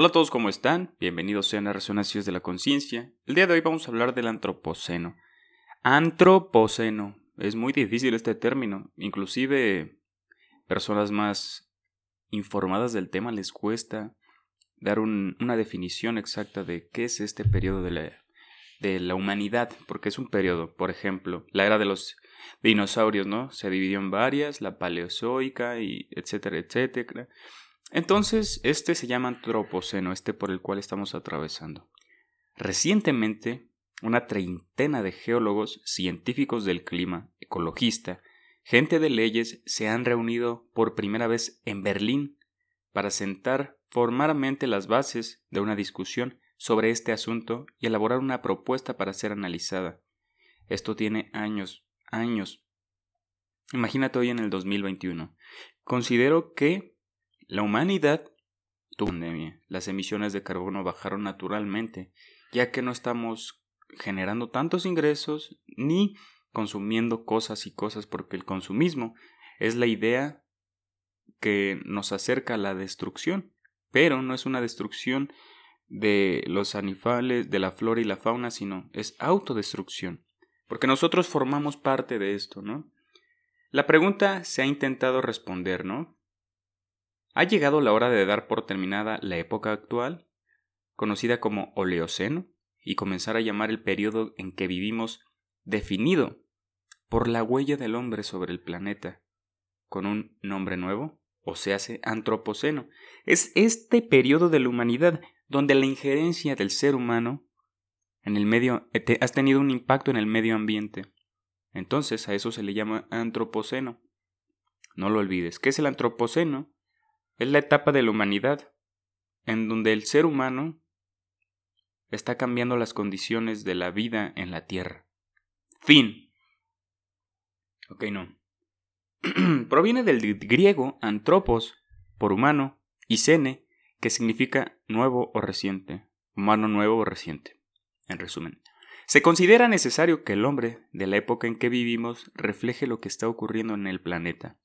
Hola a todos, ¿cómo están? Bienvenidos sean a Resonancias de la Conciencia. El día de hoy vamos a hablar del antropoceno. Antropoceno. Es muy difícil este término. Inclusive personas más informadas del tema les cuesta dar una definición exacta de qué es este periodo de la, de la humanidad, porque es un periodo, por ejemplo, la era de los dinosaurios, ¿no? Se dividió en varias, la paleozoica y etcétera, etcétera. Entonces, este se llama antropoceno, este por el cual estamos atravesando. Recientemente, una treintena de geólogos, científicos del clima, ecologista, gente de leyes se han reunido por primera vez en Berlín para sentar formalmente las bases de una discusión sobre este asunto y elaborar una propuesta para ser analizada. Esto tiene años, años. Imagínate hoy en el 2021. Considero que la humanidad. Las emisiones de carbono bajaron naturalmente, ya que no estamos generando tantos ingresos ni consumiendo cosas y cosas porque el consumismo es la idea que nos acerca a la destrucción, pero no es una destrucción de los animales, de la flora y la fauna, sino es autodestrucción, porque nosotros formamos parte de esto, ¿no? La pregunta se ha intentado responder, ¿no? Ha llegado la hora de dar por terminada la época actual, conocida como Oleoceno, y comenzar a llamar el periodo en que vivimos definido por la huella del hombre sobre el planeta, con un nombre nuevo, o se hace Antropoceno. Es este periodo de la humanidad donde la injerencia del ser humano en el medio eh, has tenido un impacto en el medio ambiente. Entonces a eso se le llama Antropoceno. No lo olvides. ¿Qué es el Antropoceno? Es la etapa de la humanidad en donde el ser humano está cambiando las condiciones de la vida en la Tierra. Fin. Ok, no. Proviene del griego antropos, por humano, y sene, que significa nuevo o reciente, humano nuevo o reciente. En resumen, se considera necesario que el hombre de la época en que vivimos refleje lo que está ocurriendo en el planeta,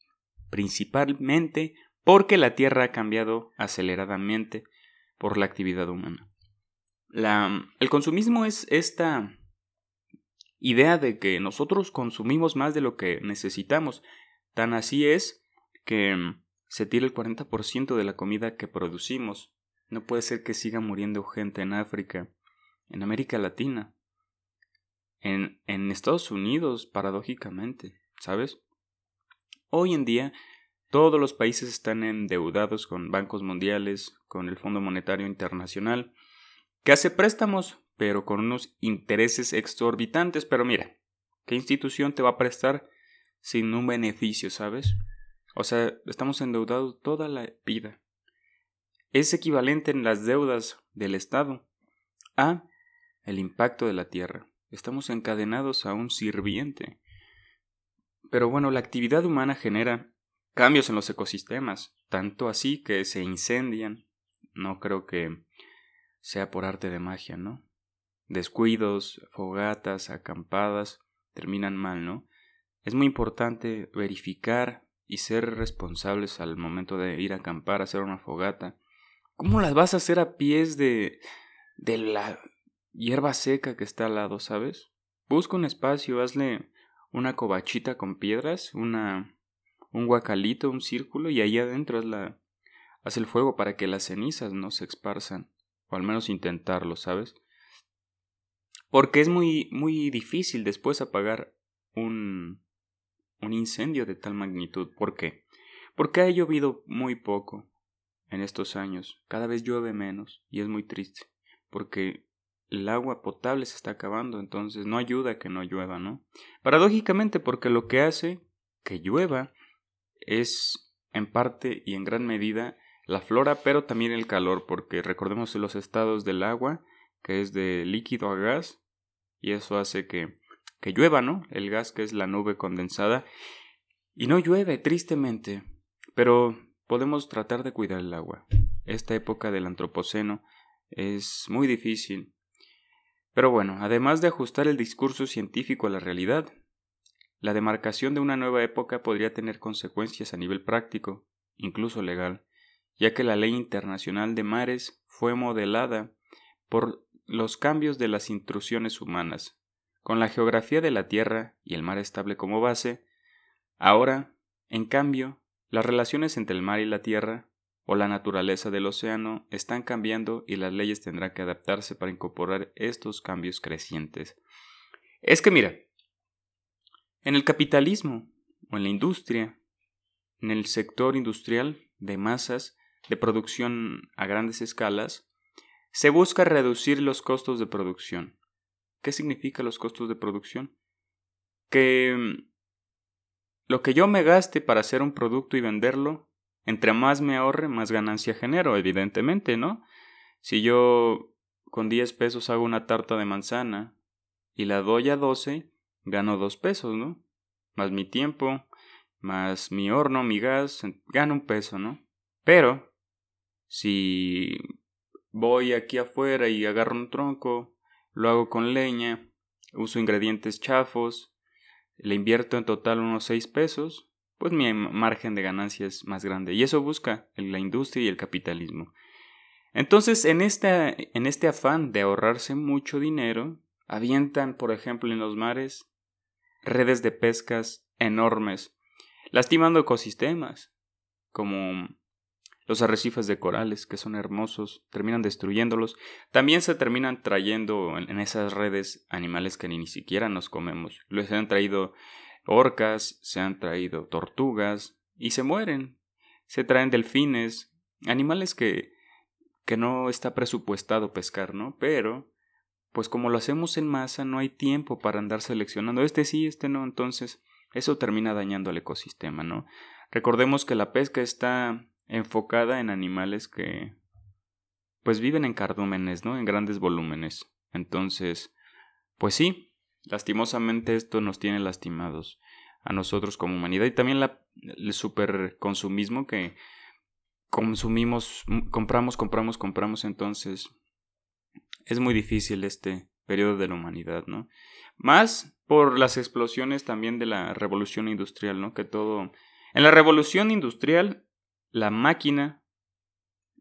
principalmente porque la Tierra ha cambiado aceleradamente por la actividad humana. La, el consumismo es esta idea de que nosotros consumimos más de lo que necesitamos. Tan así es que se tira el 40% de la comida que producimos. No puede ser que siga muriendo gente en África, en América Latina, en, en Estados Unidos, paradójicamente, ¿sabes? Hoy en día todos los países están endeudados con bancos mundiales, con el Fondo Monetario Internacional, que hace préstamos, pero con unos intereses exorbitantes. Pero mira, ¿qué institución te va a prestar sin un beneficio, sabes? O sea, estamos endeudados toda la vida. Es equivalente en las deudas del Estado a el impacto de la tierra. Estamos encadenados a un sirviente. Pero bueno, la actividad humana genera cambios en los ecosistemas, tanto así que se incendian. No creo que sea por arte de magia, ¿no? Descuidos, fogatas, acampadas, terminan mal, ¿no? Es muy importante verificar y ser responsables al momento de ir a acampar, hacer una fogata. ¿Cómo las vas a hacer a pies de, de la hierba seca que está al lado, sabes? Busca un espacio, hazle una cobachita con piedras, una un guacalito, un círculo, y ahí adentro es la, hace el fuego para que las cenizas no se esparzan, o al menos intentarlo, ¿sabes? Porque es muy, muy difícil después apagar un, un incendio de tal magnitud. ¿Por qué? Porque ha llovido muy poco en estos años, cada vez llueve menos, y es muy triste, porque el agua potable se está acabando, entonces no ayuda que no llueva, ¿no? Paradójicamente, porque lo que hace que llueva es en parte y en gran medida la flora, pero también el calor, porque recordemos los estados del agua, que es de líquido a gas, y eso hace que, que llueva, ¿no? El gas que es la nube condensada, y no llueve, tristemente, pero podemos tratar de cuidar el agua. Esta época del Antropoceno es muy difícil. Pero bueno, además de ajustar el discurso científico a la realidad, la demarcación de una nueva época podría tener consecuencias a nivel práctico, incluso legal, ya que la ley internacional de mares fue modelada por los cambios de las intrusiones humanas. Con la geografía de la Tierra y el mar estable como base, ahora, en cambio, las relaciones entre el mar y la Tierra o la naturaleza del océano están cambiando y las leyes tendrán que adaptarse para incorporar estos cambios crecientes. Es que mira, en el capitalismo o en la industria, en el sector industrial de masas, de producción a grandes escalas, se busca reducir los costos de producción. ¿Qué significa los costos de producción? Que mm, lo que yo me gaste para hacer un producto y venderlo, entre más me ahorre, más ganancia genero, evidentemente, ¿no? Si yo con 10 pesos hago una tarta de manzana y la doy a 12, gano 2 pesos, ¿no? Más mi tiempo, más mi horno, mi gas, gano un peso, ¿no? Pero, si voy aquí afuera y agarro un tronco, lo hago con leña, uso ingredientes chafos, le invierto en total unos 6 pesos, pues mi margen de ganancia es más grande. Y eso busca la industria y el capitalismo. Entonces, en, en este afán de ahorrarse mucho dinero, avientan, por ejemplo, en los mares redes de pescas enormes, lastimando ecosistemas, como los arrecifes de corales, que son hermosos, terminan destruyéndolos. También se terminan trayendo en esas redes animales que ni siquiera nos comemos. Les han traído orcas, se han traído tortugas y se mueren. Se traen delfines, animales que, que no está presupuestado pescar, ¿no? Pero, pues como lo hacemos en masa, no hay tiempo para andar seleccionando este sí, este no, entonces eso termina dañando al ecosistema, ¿no? Recordemos que la pesca está enfocada en animales que pues viven en cardúmenes, ¿no? En grandes volúmenes. Entonces, pues sí, lastimosamente esto nos tiene lastimados a nosotros como humanidad y también el superconsumismo que consumimos, compramos, compramos, compramos, entonces es muy difícil este periodo de la humanidad, ¿no? Más por las explosiones también de la revolución industrial, ¿no? Que todo... En la revolución industrial la máquina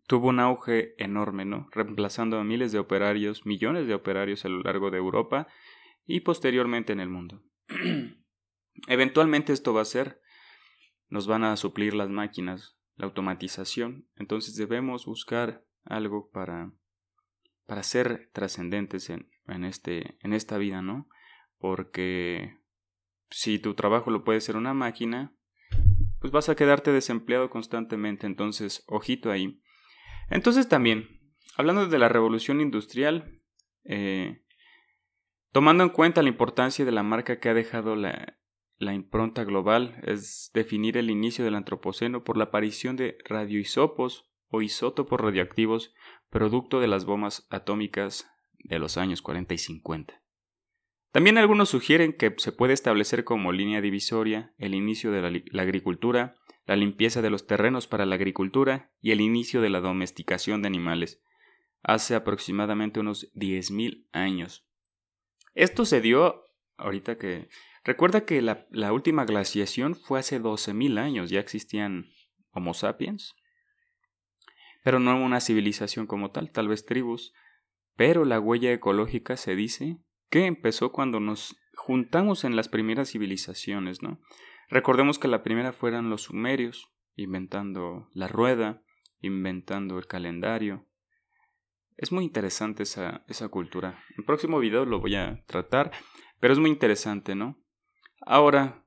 tuvo un auge enorme, ¿no? Reemplazando a miles de operarios, millones de operarios a lo largo de Europa y posteriormente en el mundo. Eventualmente esto va a ser, nos van a suplir las máquinas, la automatización, entonces debemos buscar algo para, para ser trascendentes en, en, este, en esta vida, ¿no? Porque si tu trabajo lo puede ser una máquina, pues vas a quedarte desempleado constantemente, entonces, ojito ahí. Entonces también, hablando de la revolución industrial, eh, tomando en cuenta la importancia de la marca que ha dejado la, la impronta global, es definir el inicio del antropoceno por la aparición de radioisopos o isótopos radioactivos producto de las bombas atómicas de los años 40 y 50. También algunos sugieren que se puede establecer como línea divisoria el inicio de la, agricultura, la limpieza de los terrenos para la agricultura y el inicio de la domesticación de animales, hace aproximadamente unos 10.000 años. Esto se dio ahorita que... Recuerda que la, la última glaciación fue hace 12.000 años, ya existían Homo sapiens, pero no una civilización como tal, tal vez tribus, pero la huella ecológica se dice que empezó cuando nos juntamos en las primeras civilizaciones, ¿no? Recordemos que la primera fueron los sumerios, inventando la rueda, inventando el calendario. Es muy interesante esa, esa cultura. En el próximo video lo voy a tratar, pero es muy interesante, ¿no? Ahora,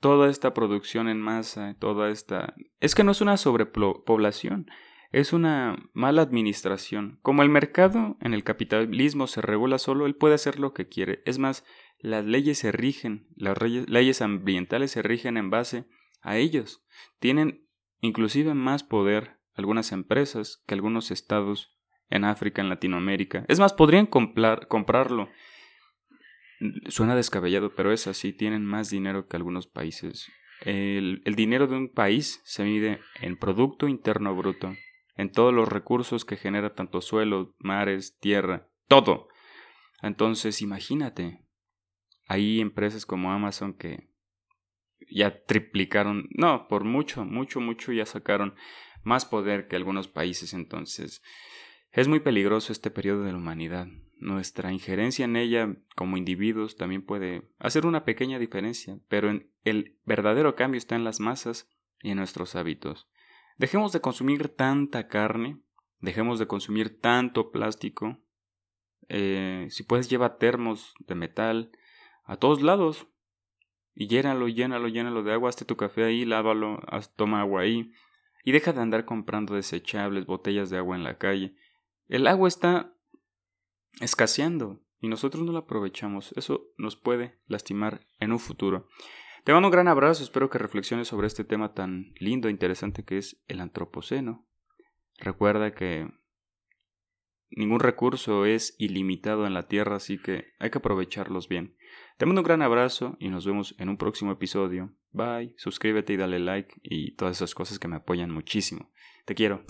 toda esta producción en masa, toda esta... Es que no es una sobrepoblación, es una mala administración. Como el mercado en el capitalismo se regula solo, él puede hacer lo que quiere. Es más, las leyes se rigen, las leyes ambientales se rigen en base a ellos. Tienen inclusive más poder algunas empresas que algunos estados en África, en Latinoamérica. Es más, podrían comprar, comprarlo. Suena descabellado, pero es así. Tienen más dinero que algunos países. El dinero de un país se mide en Producto Interno Bruto en todos los recursos que genera tanto suelo, mares, tierra, todo. Entonces, imagínate, hay empresas como Amazon que ya triplicaron, no, por mucho, mucho, mucho ya sacaron más poder que algunos países. Entonces, Es muy peligroso este periodo de la humanidad. Nuestra injerencia en ella como individuos también puede hacer una pequeña diferencia, pero el verdadero cambio está en las masas y en nuestros hábitos. Dejemos de consumir tanta carne, dejemos de consumir tanto plástico. Eh, si puedes, lleva termos de metal a todos lados y llénalo, llénalo, llénalo de agua, hazte tu café ahí, lávalo, toma agua ahí y deja de andar comprando desechables, botellas de agua en la calle. El agua está escaseando y nosotros no la aprovechamos. Eso nos puede lastimar en un futuro. Te mando un gran abrazo, espero que reflexiones sobre este tema tan lindo e interesante que es el antropoceno. Recuerda que ningún recurso es ilimitado en la Tierra, así que hay que aprovecharlos bien. Te mando un gran abrazo y nos vemos en un próximo episodio. Bye, suscríbete y dale like y todas esas cosas que me apoyan muchísimo. Te quiero.